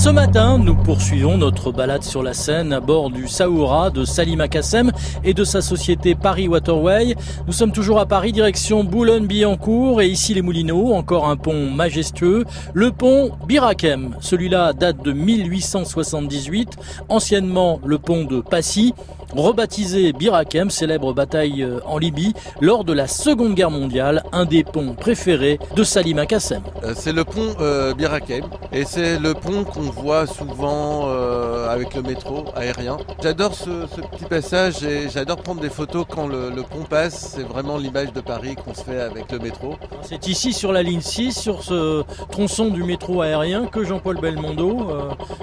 Ce matin, nous poursuivons notre balade sur la Seine à bord du Saoura de Salim Kassem et de sa société Paris Waterway. Nous sommes toujours à Paris, direction Boulogne-Billancourt et ici les Moulineaux, encore un pont majestueux, le pont Birakem. Celui-là date de 1878, anciennement le pont de Passy rebaptisé Birakem, célèbre bataille euh, en Libye lors de la Seconde Guerre mondiale, un des ponts préférés de Salim Kassem. Euh, c'est le pont euh, Birakem et c'est le pont qu'on voit souvent avec le métro aérien. J'adore ce, petit passage et j'adore prendre des photos quand le, pont passe. C'est vraiment l'image de Paris qu'on se fait avec le métro. C'est ici sur la ligne 6, sur ce tronçon du métro aérien, que Jean-Paul Belmondo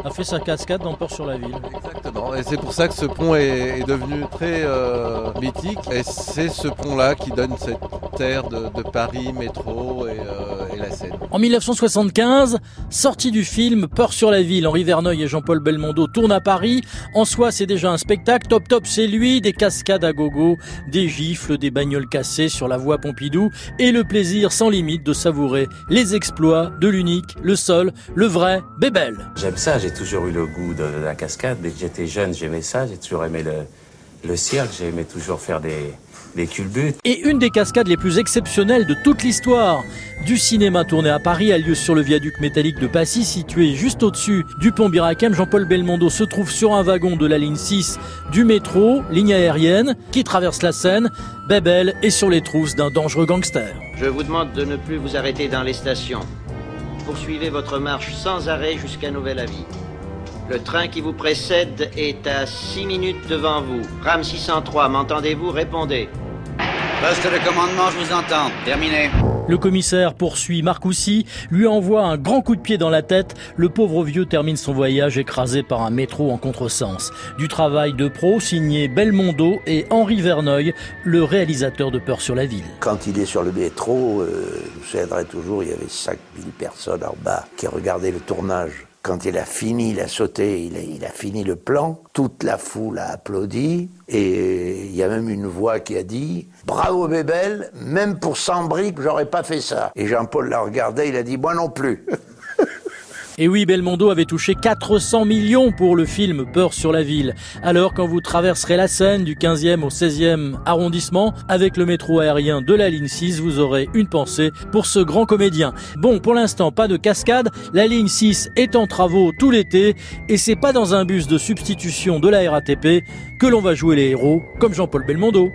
a fait sa cascade dans Port-sur-la-Ville. Exactement, et c'est pour ça que ce pont est est devenu très euh, mythique et c'est ce pont-là qui donne cette terre de, Paris, métro euh, et, En 1975, sortie du film Peur sur la ville, Henri Verneuil et Jean-Paul Belmondo tournent à Paris. En soi, c'est déjà un spectacle. Top top, c'est lui, des cascades à gogo, des gifles, des bagnoles cassées sur la voie Pompidou et le plaisir sans limite de savourer les exploits de l'unique, le seul, le vrai Bébel. J'aime ça, j'ai toujours eu le goût de la cascade. Dès que j'étais jeune, j'aimais ça, j'ai toujours aimé le, le cirque, j'aimais toujours faire des, des culbutes. Et une des cascades les plus exceptionnelles de toute l'histoire du cinéma tourné à Paris a lieu sur le viaduc métallique de Passy, situé juste au-dessus du pont Birakem. Jean-Paul Belmondo se trouve sur un wagon de la ligne 6 du métro, ligne aérienne, qui traverse la Seine. Bébel est sur les trousses d'un dangereux gangster. Je vous demande de ne plus vous arrêter dans les stations. Poursuivez votre marche sans arrêt jusqu'à nouvel avis. Le train qui vous précède est à 6 minutes devant vous. Ram 603, m'entendez-vous? Répondez. Poste de commandement, je vous entends. Terminé. Le commissaire poursuit Marcoussi, lui envoie un grand coup de pied dans la tête. Le pauvre vieux termine son voyage écrasé par un métro en contresens. Du travail de pro signé Belmondo et Henri Verneuil, le réalisateur de Peur sur la ville. Quand il est sur le métro, euh, je vous toujours, il y avait 5000 personnes en bas qui regardaient le tournage. Quand il a fini, il a sauté, il a, fini le plan, toute la foule a applaudi, et il y a même une voix qui a dit Bravo Bébel, même pour 100 briques, j'aurais pas fait ça. Et Jean-Paul l'a regardé, il a dit Moi non plus. Et oui, Belmondo avait touché 400 millions pour le film Peur sur la ville. Alors quand vous traverserez la Seine du 15e au 16e arrondissement avec le métro aérien de la ligne 6, vous aurez une pensée pour ce grand comédien. Bon, pour l'instant, pas de cascade. La ligne 6 est en travaux tout l'été et c'est pas dans un bus de substitution de la RATP que l'on va jouer les héros comme Jean-Paul Belmondo.